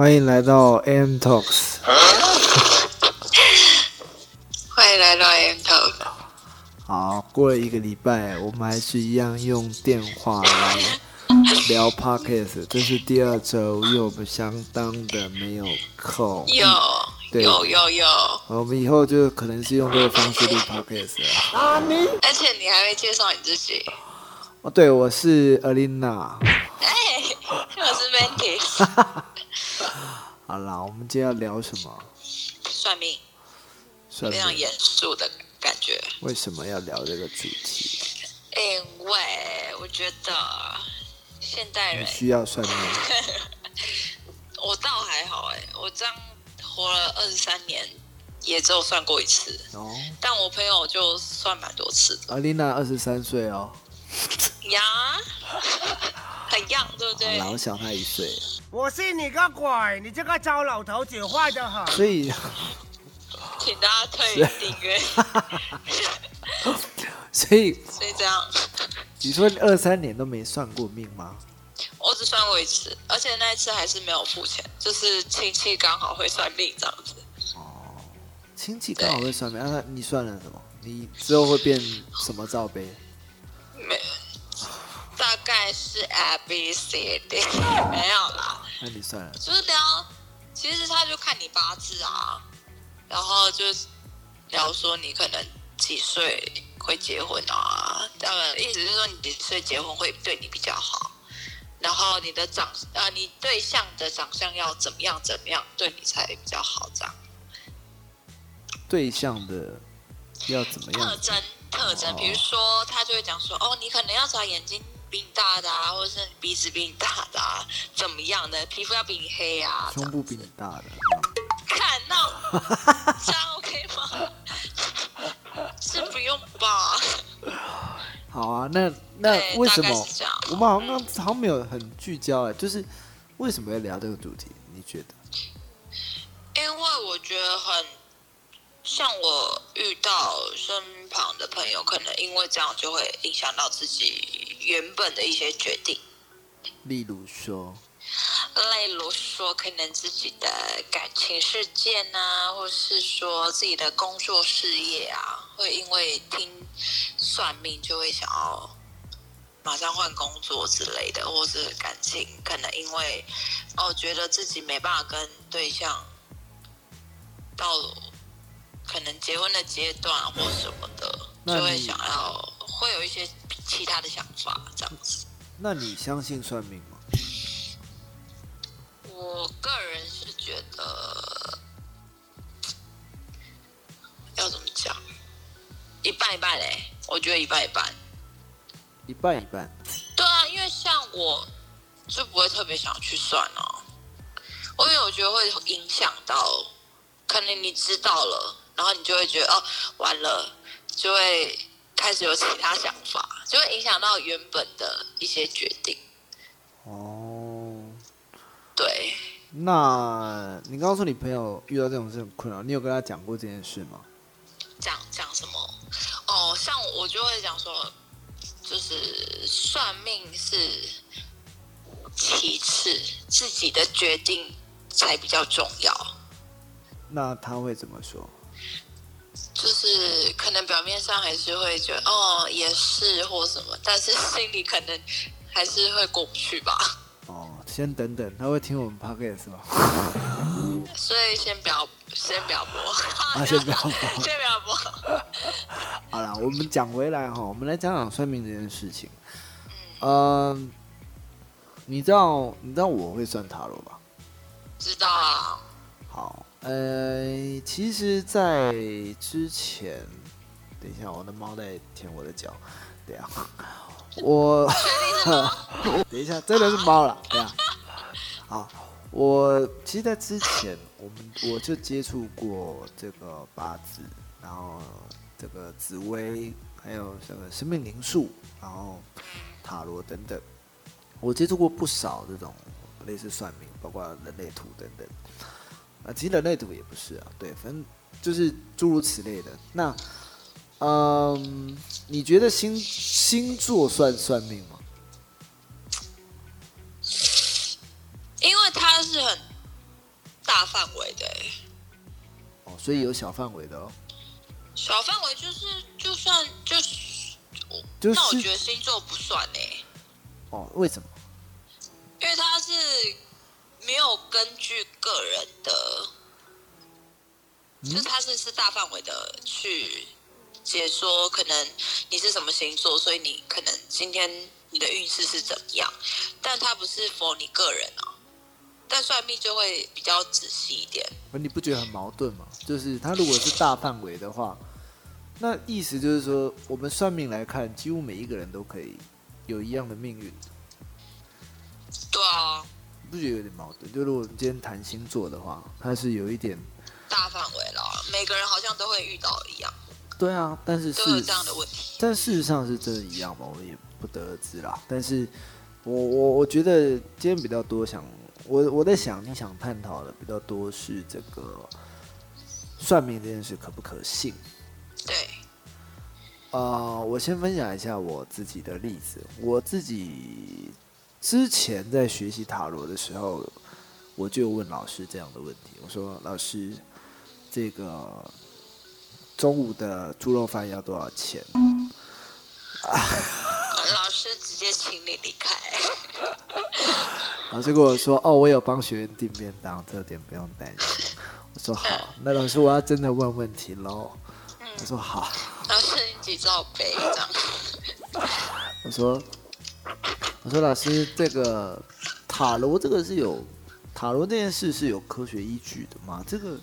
喂，欢迎来到 AM Talks。欢迎来到 M Talk。好，过了一个礼拜，我们还是一样用电话来聊 Podcast。这是第二周，因为我们相当的没有空。有对有有有，我们以后就可能是用这个方式录 Podcast 了。而且你还没介绍你自己。哦，对，我是 Alina。哎，我是 Mantis，好啦，我们今天要聊什么？算命，算命。非常严肃的感觉。为什么要聊这个主题？因为我觉得现代人，需要算命？我倒还好哎，我这样活了二十三年，也只有算过一次。哦但我朋友就算蛮多次的，Alina 二十三岁哦，呀，很 young，对不好对？啦，我小她一岁，我信你个鬼！你这个糟老头子坏得很。所以。请大家退订阅。所以所以这样，你说二三年都没算过命吗？我只算过一次，而且那一次还是没有付钱，就是亲戚刚好会算命这样子。哦亲戚刚好会算命，啊那你算了什么？你之后会变什么罩杯？没，大概是 A B C D，没有啦，那你算了，就是聊，其实他就看你八字啊，然后就聊说你可能几岁会结婚啊，呃，意思是说你几岁结婚会对你比较好，然后你的长呃你对象的长相要怎么样怎么样对你才比较好这样。对象的要怎么样特？征特征哦，比如说他就会讲说，哦，你可能要找眼睛比你大的啊，或者是鼻子比你大的啊，怎么样的，皮肤要比你黑啊，胸部比你大的，看到 这样 OK 吗？是不用吧？好啊。那那为什么我们好像好像没有很聚焦哎？就是为什么要聊这个主题？你觉得？因为我觉得很像我遇到身旁的朋友，可能因为这样就会影响到自己原本的一些决定。例如说，例如说，可能自己的感情事件啊，或是说自己的工作事业啊，会因为听算命就会想要马上换工作之类的，或是感情可能因为哦觉得自己没办法跟对象到可能结婚的阶段或什么的，就会想要会有一些其他的想法这样子。那你相信算命吗？我个人是觉得要怎么讲，一半一半嘞、我觉得一半一半。一半一半。对啊，因为像我就不会特别想去算哦、我因为我觉得会影响到，可能你知道了，然后你就会觉得哦，完了，就会开始有其他想法，就会影响到原本的一些决定。哦，对，那你刚刚说你朋友遇到这种事很困扰，你有跟他讲过这件事吗？讲讲什么？哦，像我就会讲说，就是算命是其次，自己的决定才比较重要。那他会怎么说？就是可能表面上还是会觉得哦也是或什么，但是心里可能还是会过不去吧。哦，先等等，他会听我们 podcast 吗？所以先不要，先不要播，啊，先不要播。先不要播。好了，我们讲回来哈，我们来讲讲算命这件事情。嗯，你知道你知道我会算塔罗吧？知道啊，好，呃，其实，在之前，等一下，我的猫在舔我的脚，对啊，我，等一下，真的是猫了，对啊，好，我其实，在之前，我们我就接触过这个八字，然后这个紫薇，还有这个生命灵数，然后塔罗等等，我接触过不少这种类似算命，包括人类图等等。啊，其实人类图也不是啊，对，反正就是诸如此类的。那，嗯，你觉得星星座算算命吗？因为它是很大范围的欸，哦，所以有小范围的哦，小范围就是就算就是，就那我觉得星座不算呢，哦，为什么？因为它是没有根据个人的，就是他是是大范围的去解说，可能你是什么星座，所以你可能今天你的运势是怎么样，但他不是否你个人啊。但算命就会比较仔细一点，不你不觉得很矛盾吗？就是他如果是大范围的话，那意思就是说，我们算命来看，几乎每一个人都可以有一样的命运，不觉得有点矛盾？就如果今天谈星座的话，它是有一点大范围了，每个人好像都会遇到一样，对啊，但是是都有这样的问题。但事实上是真的一样吗？我们也不得而知啦。但是我我我觉得今天比较多想，我我在想，你想探讨的比较多是这个算命这件事可不可信？对，呃，我先分享一下我自己的例子。我自己之前在学习塔罗的时候，我就问老师这样的问题：我说，老师，这个中午的猪肉饭要多少钱？老师直接请你离开。老师跟我说：“哦，我有帮学员订便当，这点不用担心。”我说：“好，那老师我要真的问问题喽。”我说：“好。老师，你几罩杯这样？” 我说：“我说老师，这个塔罗这个是有塔罗这件事是有科学依据的吗？这个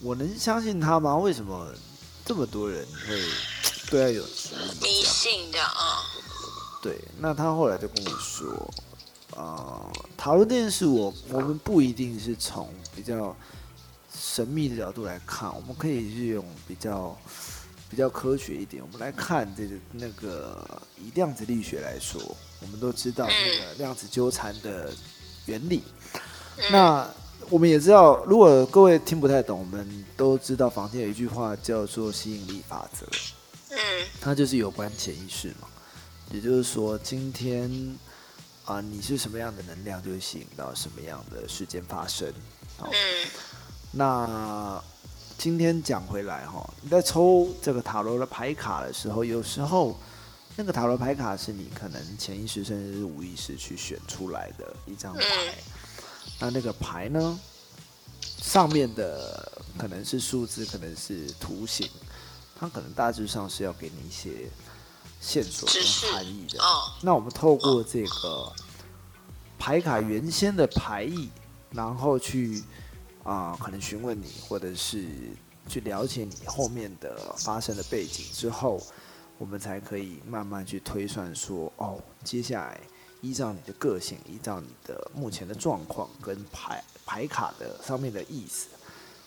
我能相信他吗？为什么这么多人会对他有？迷信的啊？对，那他后来就跟我说，呃，塔罗这件事我我们不一定是从比较神秘的角度来看，我们可以是用比较比较科学一点，我们来看这个那个以量子力学来说，我们都知道那个量子纠缠的原理。那我们也知道，如果各位听不太懂，我们都知道房间有一句话叫做吸引力法则。嗯它就是有关潜意识嘛。也就是说，今天啊、你是什么样的能量，就会吸引到什么样的事件发生。好，嗯那今天讲回来哈，你在抽这个塔罗的牌卡的时候，有时候那个塔罗牌卡是你可能潜意识甚至是无意识去选出来的一张牌。那那个牌呢，上面的可能是数字，可能是图形，它可能大致上是要给你一些线索跟含义的。哦那我们透过这个牌卡原先的牌意，然后去啊、可能询问你，或者是去了解你后面的发生的背景之后，我们才可以慢慢去推算说，哦，接下来依照你的个性，依照你的目前的状况跟牌牌卡的上面的意思，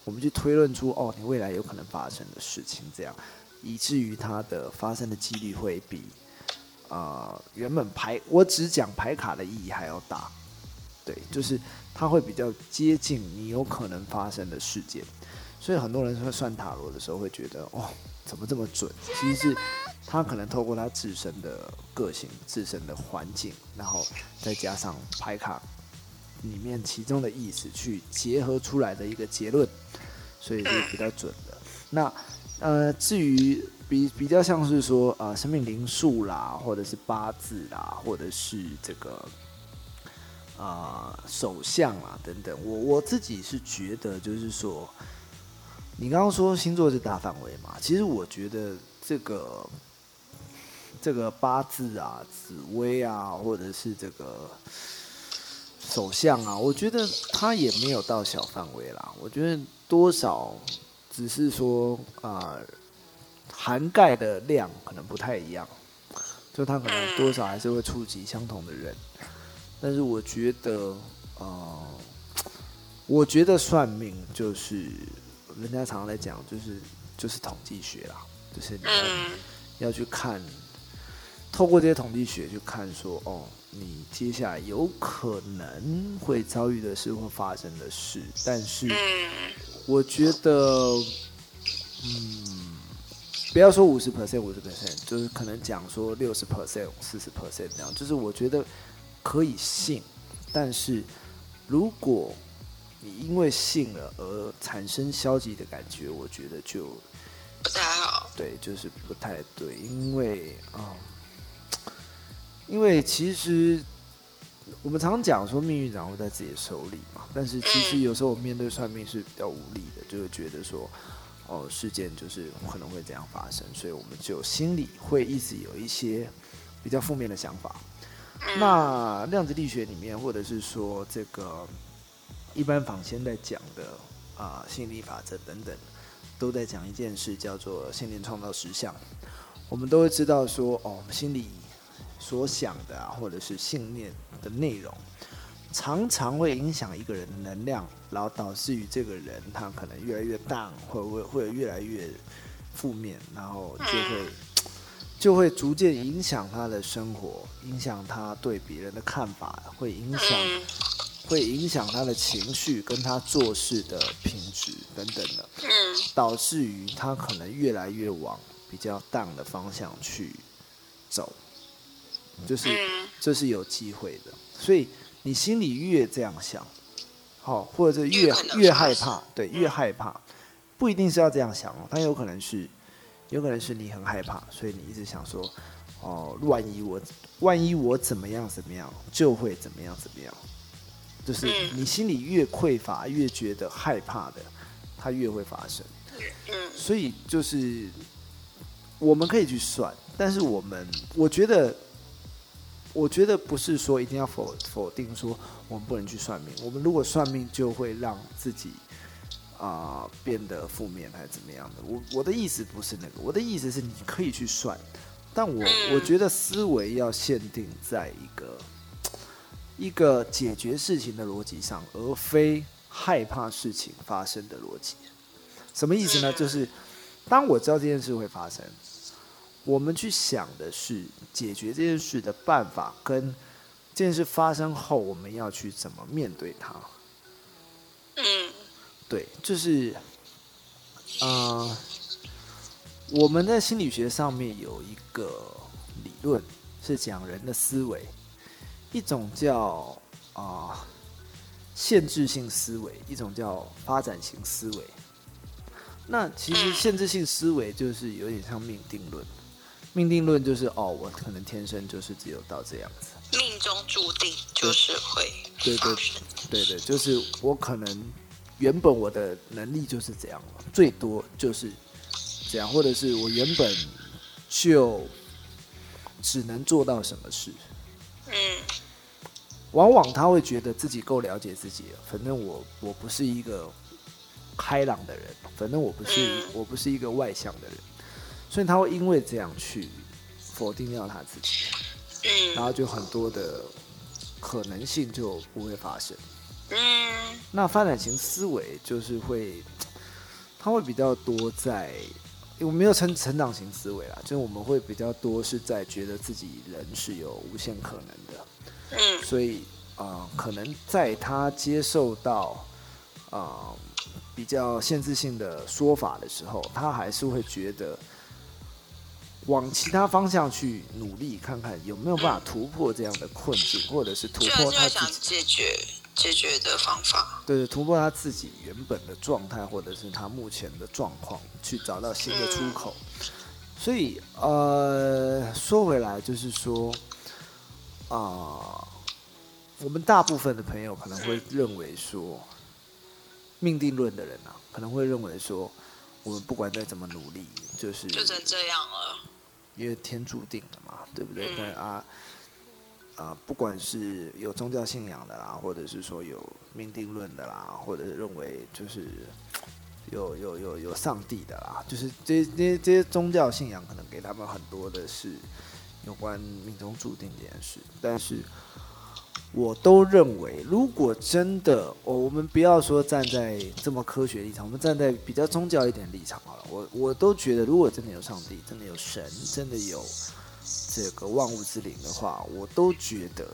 我们去推论出哦，你未来有可能发生的事情，这样，以至于它的发生的几率会比呃原本牌我只讲牌卡的意义还要大，对，就是它会比较接近你有可能发生的事件，所以很多人说算塔罗的时候会觉得哦怎么这么准？其实是他可能透过他自身的个性、自身的环境，然后再加上牌卡里面其中的意思去结合出来的一个结论，所以是比较准的。那呃，至于比比较像是说呃生命灵数啦，或者是八字啦，或者是这个啊手相啊等等，我我自己是觉得就是说，你刚刚说星座是大范围嘛，其实我觉得这个这个八字啊、紫薇啊，或者是这个手相啊，我觉得它也没有到小范围啦。我觉得多少只是说啊、涵盖的量可能不太一样，就它可能多少还是会触及相同的人。但是我觉得，呃，我觉得算命就是人家常常在讲，就是就是统计学啦，就是你要嗯要去看，透过这些统计学去看说，哦，你接下来有可能会遭遇的事或发生的事，但是嗯我觉得，嗯，不要说五十 percent 五十 percent，就是可能讲说六十 percent 四十 percent 这样，就是我觉得可以信，但是如果你因为信了而产生消极的感觉，我觉得就不太好。对，就是不太对，因为啊、因为其实我们常讲说命运掌握在自己的手里嘛，但是其实有时候我面对算命是比较无力的，就会觉得说，哦，事件就是可能会这样发生，所以我们就心里会一直有一些比较负面的想法。那量子力学里面，或者是说这个一般坊间在讲的啊、吸引力法则等等，都在讲一件事，叫做信念创造实相。我们都会知道说，哦，我们心里所想的啊，或者是信念的内容，常常会影响一个人的能量，然后导致于这个人他可能越来越 down，会会会越来越负面，然后就会就会逐渐影响他的生活，影响他对别人的看法，会影响嗯。会影响他的情绪跟他做事的品质等等的。嗯。导致于他可能越来越往比较淡的方向去走，就是嗯。这是有机会的。所以你心里越这样想，好、或者是越越越害怕，对，越害怕，不一定是要这样想哦，但有可能是，有可能是你很害怕，所以你一直想说，哦，万一我万一我怎么样怎么样，就会怎么样怎么样，就是嗯。你心里越匮乏，越觉得害怕的，它越会发生。嗯。所以就是我们可以去算，但是我们我觉得，我觉得不是说一定要否否定说我们不能去算命。我们如果算命，就会让自己啊、变得负面还是怎么样的。我我的意思不是那个，我的意思是你可以去算，但我我觉得思维要限定在一个一个解决事情的逻辑上，而非害怕事情发生的逻辑。什么意思呢？就是当我知道这件事会发生，我们去想的是解决这件事的办法，跟这件事发生后我们要去怎么面对它。嗯对，就是，呃，我们在心理学上面有一个理论是讲人的思维，一种叫啊、限制性思维，一种叫发展型思维。那其实限制性思维就是有点像命定论，命定论就是哦，我可能天生就是只有到这样子。命中注定就是会对对。对对，就是我可能原本我的能力就是这样了，最多就是这样，或者是我原本就只能做到什么事。嗯往往他会觉得自己够了解自己了，反正我我不是一个开朗的人，反正我不是嗯我不是一个外向的人，所以他会因为这样去否定掉他自己，然嗯后就很多的可能性就不会发生。嗯。那发展型思维就是会，他会比较多在，我没有成成长型思维啦，就是我们会比较多是在觉得自己人是有无限可能的，嗯。所以啊、呃可能在他接受到啊、呃比较限制性的说法的时候，他还是会觉得往其他方向去努力，看看有没有办法突破这样的困境，或者是突破他想自己。解决解决的方法。对，突破他自己原本的状态，或者是他目前的状况，去找到新的出口。所以，呃，说回来就是说，啊、我们大部分的朋友可能会认为说，命定论的人啊，可能会认为说，我们不管再怎么努力，就是就成这样了。因为天注定的嘛，对不对？嗯但啊啊，不管是有宗教信仰的啦，或者是说有命定论的啦，或者是认为就是有有有有上帝的啦，就是这些这些这些宗教信仰可能给他们很多的是有关命中注定这件事，但是。我都认为，如果真的，哦，我们不要说站在这么科学立场，我们站在比较宗教一点立场好了。我我都觉得，如果真的有上帝，真的有神，真的有这个万物之灵的话，我都觉得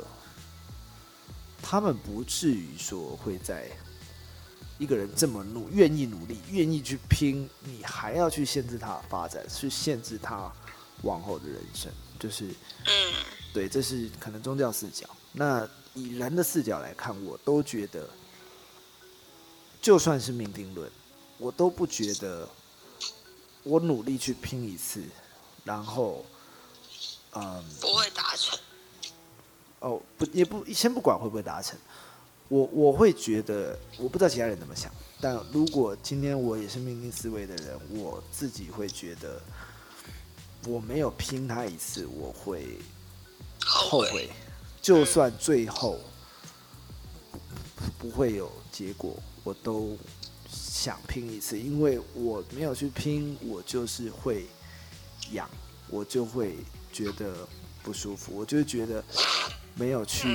他们不至于说会在一个人这么努愿意努力、愿意去拼，你还要去限制他的发展，去限制他往后的人生，就是嗯对，这是可能宗教视角。那以人的视角来看，我都觉得，就算是命定论，我都不觉得我努力去拼一次，然后，嗯，不会达成。哦，不，也不先不管会不会达成，我我会觉得，我不知道其他人怎么想，但如果今天我也是命定思维的人，我自己会觉得，我没有拼他一次，我会后悔，就算最后不会有结果，我都想拼一次，因为我没有去拼，我就是会痒，我就会觉得不舒服，我就觉得。没有去，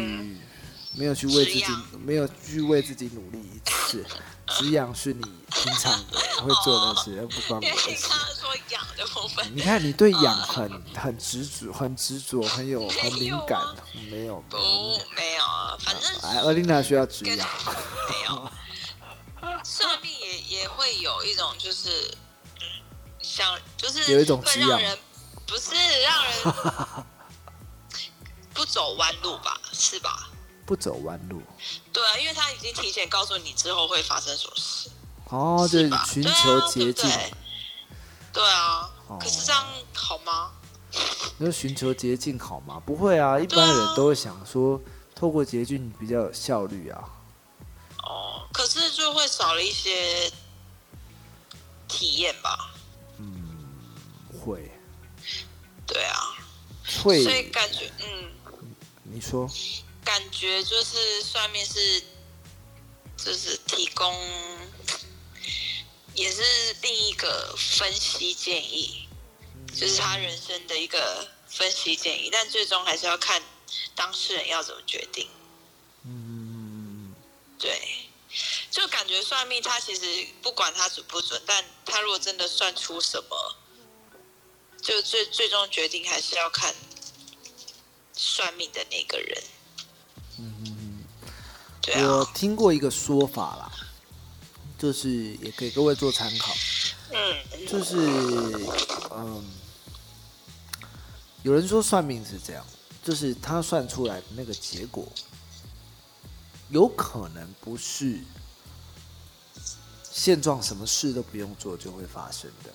没有去为自己，没有去为自己努力一次。止痒是你平常会做的事，不关我的事。你看你对养很很执着，很执着，很有很敏感。没有，不没有啊，反正。哎，阿琳娜需要止痒。没有。算命也也会有一种，就是想，就是有一种会让人，不是让人。不走弯路吧，是吧？不走弯路。对啊，因为他已经提前告诉你之后会发生什么事。哦，就是寻求捷径。对啊，可是这样好吗？你说寻求捷径好吗？不会啊，一般人都会想说，透过捷径比较有效率啊。哦，可是就会少了一些体验吧。嗯，会。对啊。会。所以感觉，嗯。你说，感觉就是算命是，就是提供，也是另一个分析建议，就是他人生的一个分析建议，但最终还是要看当事人要怎么决定。嗯，对，就感觉算命，他其实不管他准不准，但他如果真的算出什么，就最最终决定还是要看。算命的那个人，嗯，对啊，我听过一个说法啦，就是也给各位做参考，嗯，就是嗯，有人说算命是这样，就是他算出来的那个结果，有可能不是现状什么事都不用做就会发生的，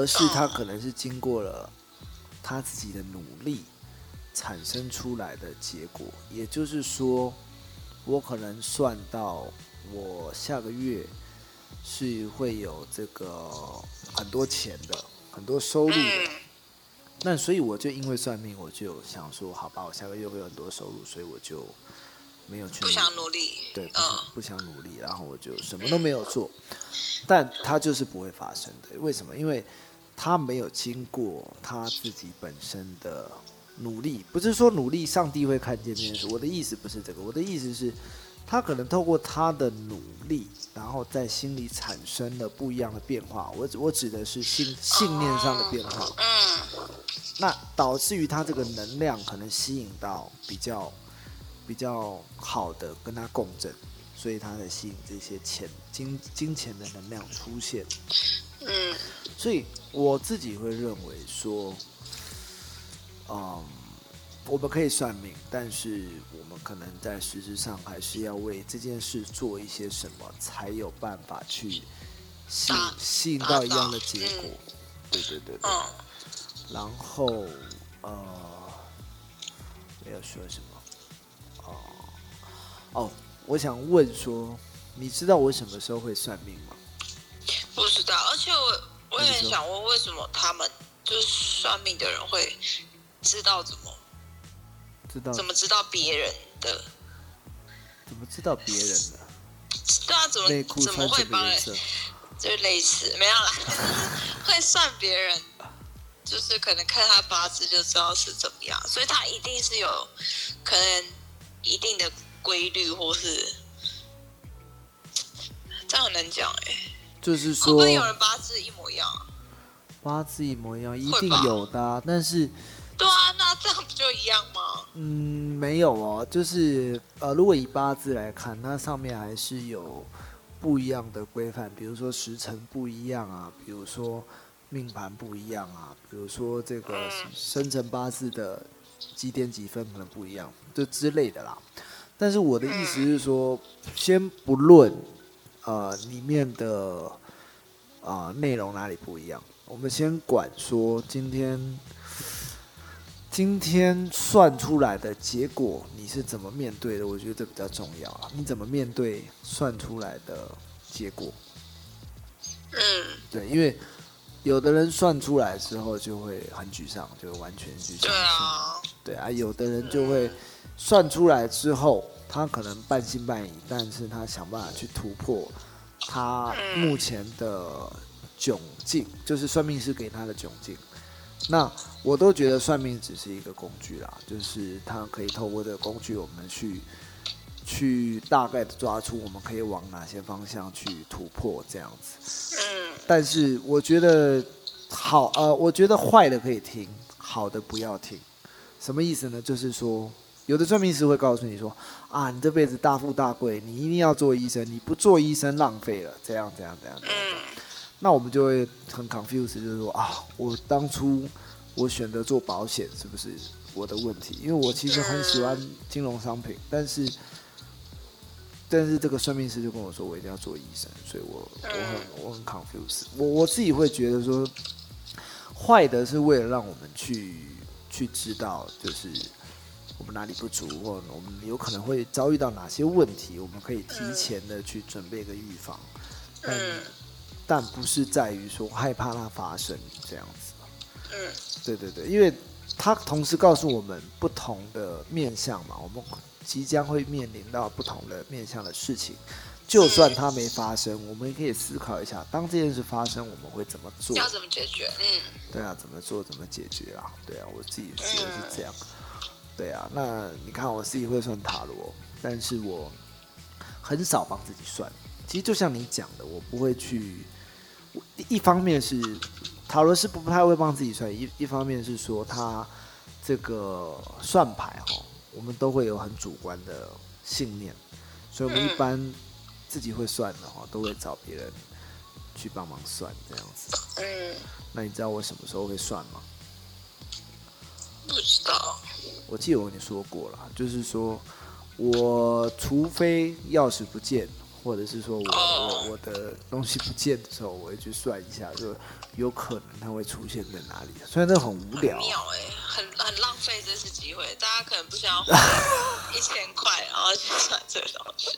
而是他可能是经过了他自己的努力。产生出来的结果，也就是说，我可能算到我下个月是会有这个很多钱的，很多收入的。那所以我就因为算命，我就想说，好吧，我下个月会有很多收入，所以我就没有去不想努力，对，不想努力，然后我就什么都没有做。但他就是不会发生的，为什么？因为他没有经过他自己本身的。努力不是说努力，上帝会看见这件事。我的意思不是这个，我的意思是，他可能透过他的努力，然后在心里产生了不一样的变化。我我指的是信信念上的变化。嗯。那导致于他这个能量可能吸引到比较比较好的跟他共振，所以他才吸引这些钱金金钱的能量出现。嗯。所以我自己会认为说。嗯，我们可以算命，但是我们可能在实质上还是要为这件事做一些什么，才有办法去吸吸引到一样的结果。对对对对。然后呃，没有说什么。哦哦，我想问说，你知道我什么时候会算命吗？不知道，而且我我也很想问，为什么他们就是算命的人会？知道怎么？知道怎么知道别人的？怎么知道别人的？对啊，怎么怎么会帮人？就类似没有啦，会算别人，就是可能看他八字就知道是怎么样，所以他一定是有可能一定的规律，或是这样很难讲哎。就是说，会不会有人八字一模一样？八字一模一样，一定有的，但是。对啊，那这样不就一样吗？嗯，没有哦，就是呃，如果以八字来看，它上面还是有不一样的规范，比如说时辰不一样啊，比如说命盘不一样啊，比如说这个生辰八字的几点几分可能不一样，就之类的啦。但是我的意思是说，先不论呃里面的啊内容哪里不一样，我们先管说今天今天算出来的结果你是怎么面对的，我觉得这比较重要啊。你怎么面对算出来的结果？嗯，对，因为有的人算出来之后就会很沮丧，就完全沮丧对。啊，对啊，有的人就会算出来之后，他可能半信半疑，但是他想办法去突破他目前的窘境，就是算命师给他的窘境。那我都觉得算命只是一个工具啦，就是它可以透过这个工具，我们去去大概的抓出我们可以往哪些方向去突破这样子。嗯但是我觉得好呃，我觉得坏的可以听，好的不要听。什么意思呢？就是说，有的算命师会告诉你说啊，你这辈子大富大贵，你一定要做医生，你不做医生浪费了，这样这样这样这样。嗯那我们就会很 confused，就是说啊，我当初我选择做保险是不是我的问题？因为我其实很喜欢金融商品，但是但是这个算命师就跟我说我一定要做医生，所以我我很我很 confused。我我自己会觉得说，坏的是为了让我们去去知道，就是我们哪里不足，或我们有可能会遭遇到哪些问题，我们可以提前的去准备一个预防。但嗯但不是在于说害怕它发生这样子。嗯对对对，因为它同时告诉我们不同的面向嘛，我们即将会面临到不同的面向的事情。就算它没发生，我们也可以思考一下，当这件事发生，我们会怎么做？要怎么解决？嗯对啊，怎么做，怎么解决啊？对啊，我自己觉得是这样。对啊，那你看我自己会算塔罗，但是我很少帮自己算。其实就像你讲的，我不会去。我一方面是塔罗师不太会帮自己算，一一方面是说他这个算牌哈，我们都会有很主观的信念，所以我们一嗯般自己会算的话，都会找别人去帮忙算这样子。嗯，那你知道我什么时候会算吗？不知道。我记得我跟你说过了，就是说我除非钥匙不见，或者是说我我我的东西不见的时候，我会去算一下，就有可能它会出现在哪里。虽然这很无聊很，妙哎、很很浪费这次机会，大家可能不想要花 一千块，然后去算这个东西，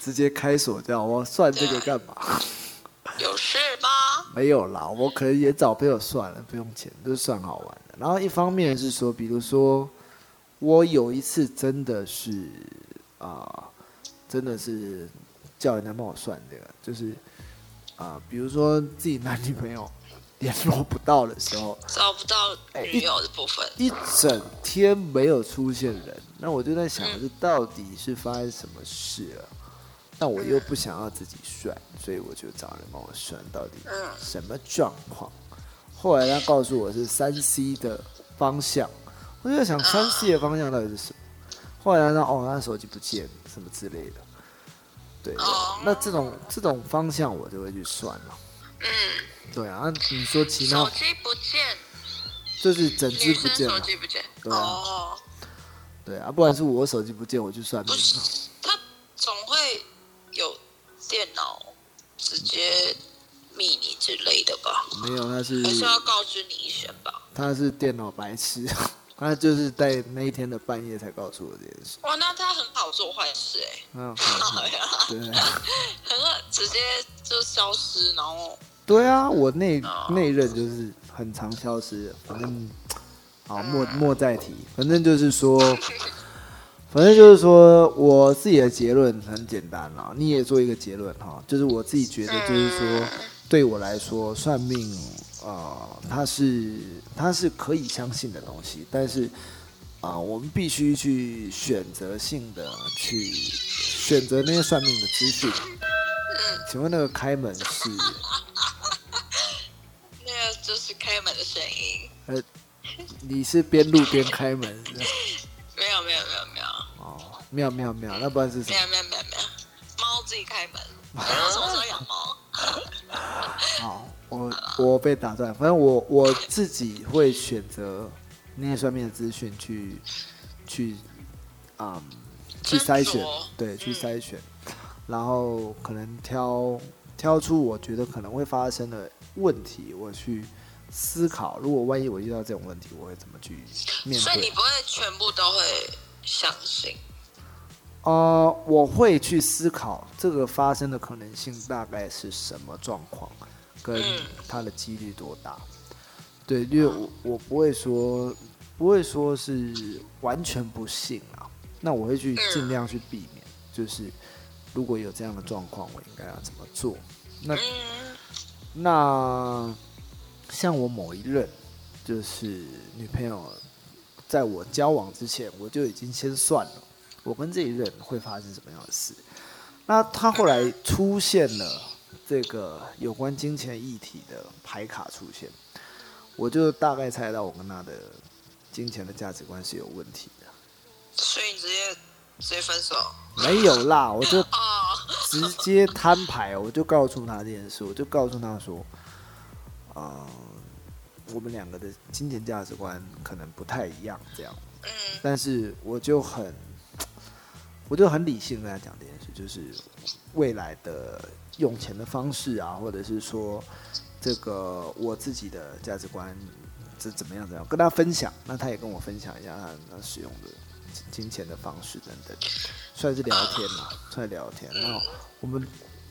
直接开锁这样，我算这个干嘛？有事吗？没有啦，我可能也找朋友算了，不用钱，就是算好玩的。然后一方面是说，比如说我有一次真的是啊、真的是叫人家帮我算这个，就是啊、比如说自己男女朋友 联络不到的时候，找不到哎女友的部分，一整天没有出现人，那我就在想，这到底是发生什么事了？但我又不想要自己算，所以我就找人帮我算到底嗯什么状况。后来他告诉我是三 C 的方向，我就在想三 C 的方向到底是什么？后来他说哦，他手机不见什么之类的。对，哦那这种这种方向我就会去算了。嗯，对啊，那你说其他手机不见，就是整只不见了，手机不见，对啊哦，对啊，不然是我手机不见，我去算命不。是，他总会有电脑直接密你之类的吧？没有，他是还是要告知你一声吧？他是电脑白痴，他就是在那一天的半夜才告诉我这件事。哇，那他很好做坏事哎、嗯，好呀，对很好，直接就消失，然后对啊，我那哦那一任就是很常消失，反正好莫莫再提，反正就是说，反正就是说我自己的结论很简单啦，你也做一个结论哈，就是我自己觉得就是说，对我来说算命呃，它是它是可以相信的东西，但是啊、我们必须去选择性的去选择那些算命的资讯。请问那个开门是？那个就是开门的声音。呃，你是边录边开门是吧？没有没有没有哦没有没有没有，那不然是什么？没有没有没有没有，猫自己开门。你要什么时候养猫？好，我我被打断，反正我我自己会选择那些算命的资讯去去啊、去筛选，对，去嗯筛选，然后可能挑挑出我觉得可能会发生的问题，我去思考，如果万一我遇到这种问题，我会怎么去面对？所以你不会全部都会相信。呃，我会去思考这个发生的可能性大概是什么状况，跟嗯它的几率多大。对，因为我我不会说不会说是完全不信啊，那我会去尽量去避免，就是如果有这样的状况，我应该要怎么做？那嗯那像我某一任就是女朋友，在我交往之前，我就已经先算了，我跟这一任会发生什么样的事。那他后来出现了这个有关金钱议题的牌卡出现，我就大概猜到我跟他的金钱的价值观是有问题的。所以你直接直接分手没有啦，我就哦，直接摊牌，我就告诉他这件事，我就告诉他说，啊、我们两个的金钱价值观可能不太一样，这样。嗯但是我就很，我就很理性跟他讲这件事，就是未来的用钱的方式啊，或者是说这个我自己的价值观是怎么样怎么样，跟他分享，那他也跟我分享一下他他使用的金金钱的方式等等，算是聊天嘛，算是聊天。然后我们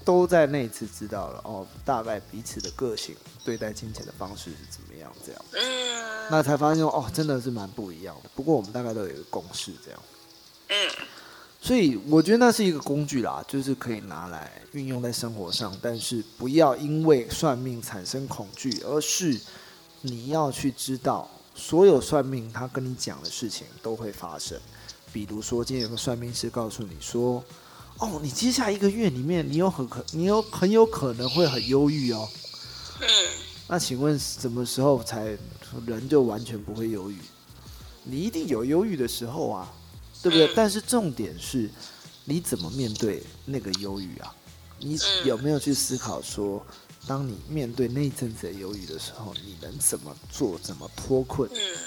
都在那一次知道了哦，大概彼此的个性对待金钱的方式是怎么样，这样。嗯那才发现哦，真的是蛮不一样的。不过我们大概都有一个共识，这样，嗯所以我觉得那是一个工具啦，就是可以拿来运用在生活上，但是不要因为算命产生恐惧，而是你要去知道，所有算命他跟你讲的事情都会发生。比如说，今天有个算命师告诉你说，哦，你接下一个月里面，你有很可，你有很有可能会很忧郁哦。嗯那请问什么时候才人就完全不会忧郁？你一定有忧郁的时候啊，对不对？嗯但是重点是，你怎么面对那个忧郁啊？你嗯有没有去思考说，当你面对那一阵子的忧郁的时候，你能怎么做，怎么脱困？嗯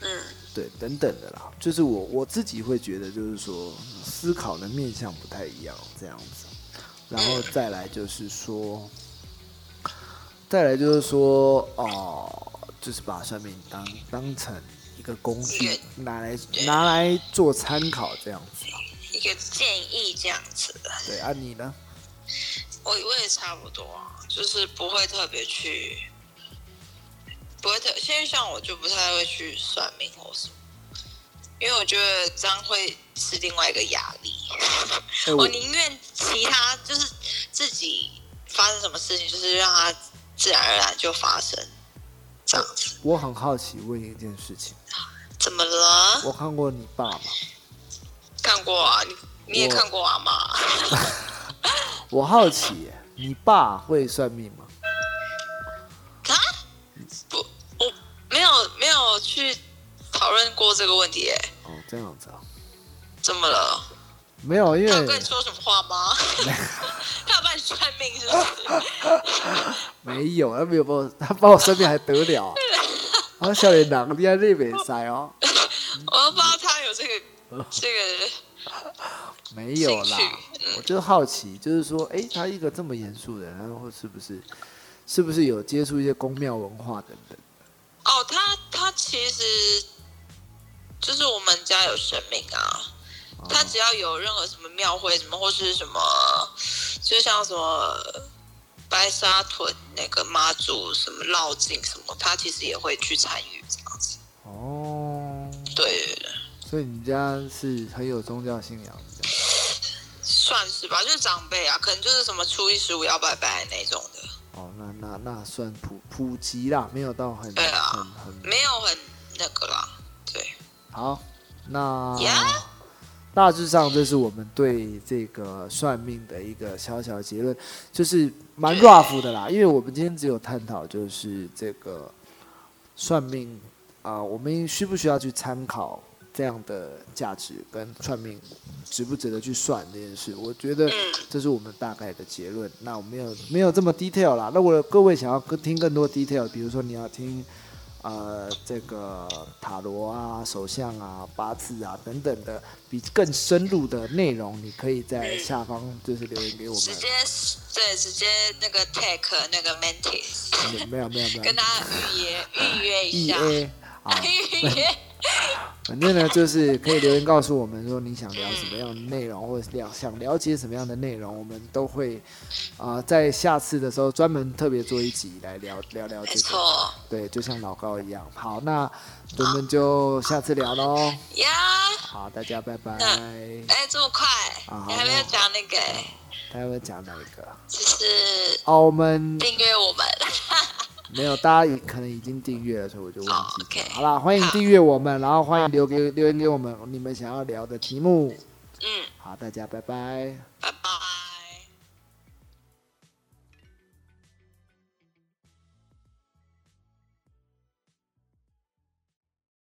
嗯对，等等的啦。就是我我自己会觉得，就是说思考的面向不太一样，这样子。然后再来就是说，再来就是说，哦，就是把算命当当成一个工具，拿来拿来做参考这样子啊。一个建议这样子。对啊，你呢？我我也差不多啊，就是不会特别去，不会特，因为像我就不太会去算命或什么，因为我觉得这样会是另外一个压力。哎我宁愿其他就是自己发生什么事情，就是让它自然而然就发生，这样子。我很好奇问一件事情，怎么了？我看过你爸吗？看过啊，你你也看过啊嘛？我好奇，你爸会算命吗？啊？不，我没有没有去讨论过这个问题耶。哦，这样子啊，怎么了？没有，因为他有跟你说什么话吗？他有帮你算命是不是？没有，他没有帮我，他帮我算命还得了、啊？啊，少年郎，你还那边塞哦？我都不知道他有这个这个，没有啦，我就好奇，就是说，哎、他一个这么严肃的人，然后是不是是不是有接触一些宫庙文化等等？哦，他他其实就是我们家有神明啊，哦他只要有任何什么庙会什么或是什么，就像什么白沙屯那个妈祖什么绕境什么，他其实也会去参与这样子。哦，对所以你家是很有宗教信仰的。算是吧，就是长辈啊，可能就是什么初一十五要拜拜那种的。哦，那那那算普普及啦，没有到很对啊很很没有很那个啦，对，好。那呀大致上这是我们对这个算命的一个小小的结论，就是蛮 rough 的啦。因为我们今天只有探讨就是这个算命啊、我们需不需要去参考这样的价值跟算命值不值得去算这件事？我觉得嗯这是我们大概的结论。那我没有没有这么 detail 啦。那我各位想要更听更多 detail，比如说你要听呃这个塔罗啊、手相啊、八字啊等等的比更深入的内容，你可以在下方就是留言给我们。直接对，直接那个 take 那个 mentis，没有没有没有，跟他预约预约一，E 下啊，预约。反正呢就是可以留言告诉我们说你想聊什么样的内容，或者了想了解什么样的内容，我们都会啊、在下次的时候专门特别做一集来聊聊聊这个。错对，就像老高一样。好，那我们就下次聊喽。呀，好，大家拜拜。哎，这么快啊，你还没有讲那个，他要不要讲哪一个？就是哦，我们订阅我们。没有，大家可能已经订阅了，所以我就忘记好啦，欢迎订阅我们，然后欢迎留给留言给我们你们想要聊的题目。嗯，好，大家拜拜。拜拜。